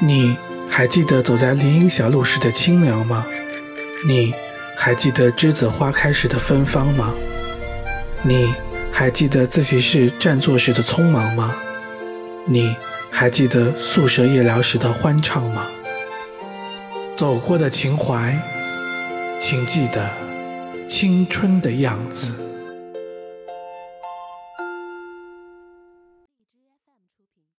你还记得走在林荫小路时的清凉吗？你还记得栀子花开时的芬芳吗？你还记得自习室占座时的匆忙吗？你还记得宿舍夜聊时的欢畅吗？走过的情怀请记得青春的样子。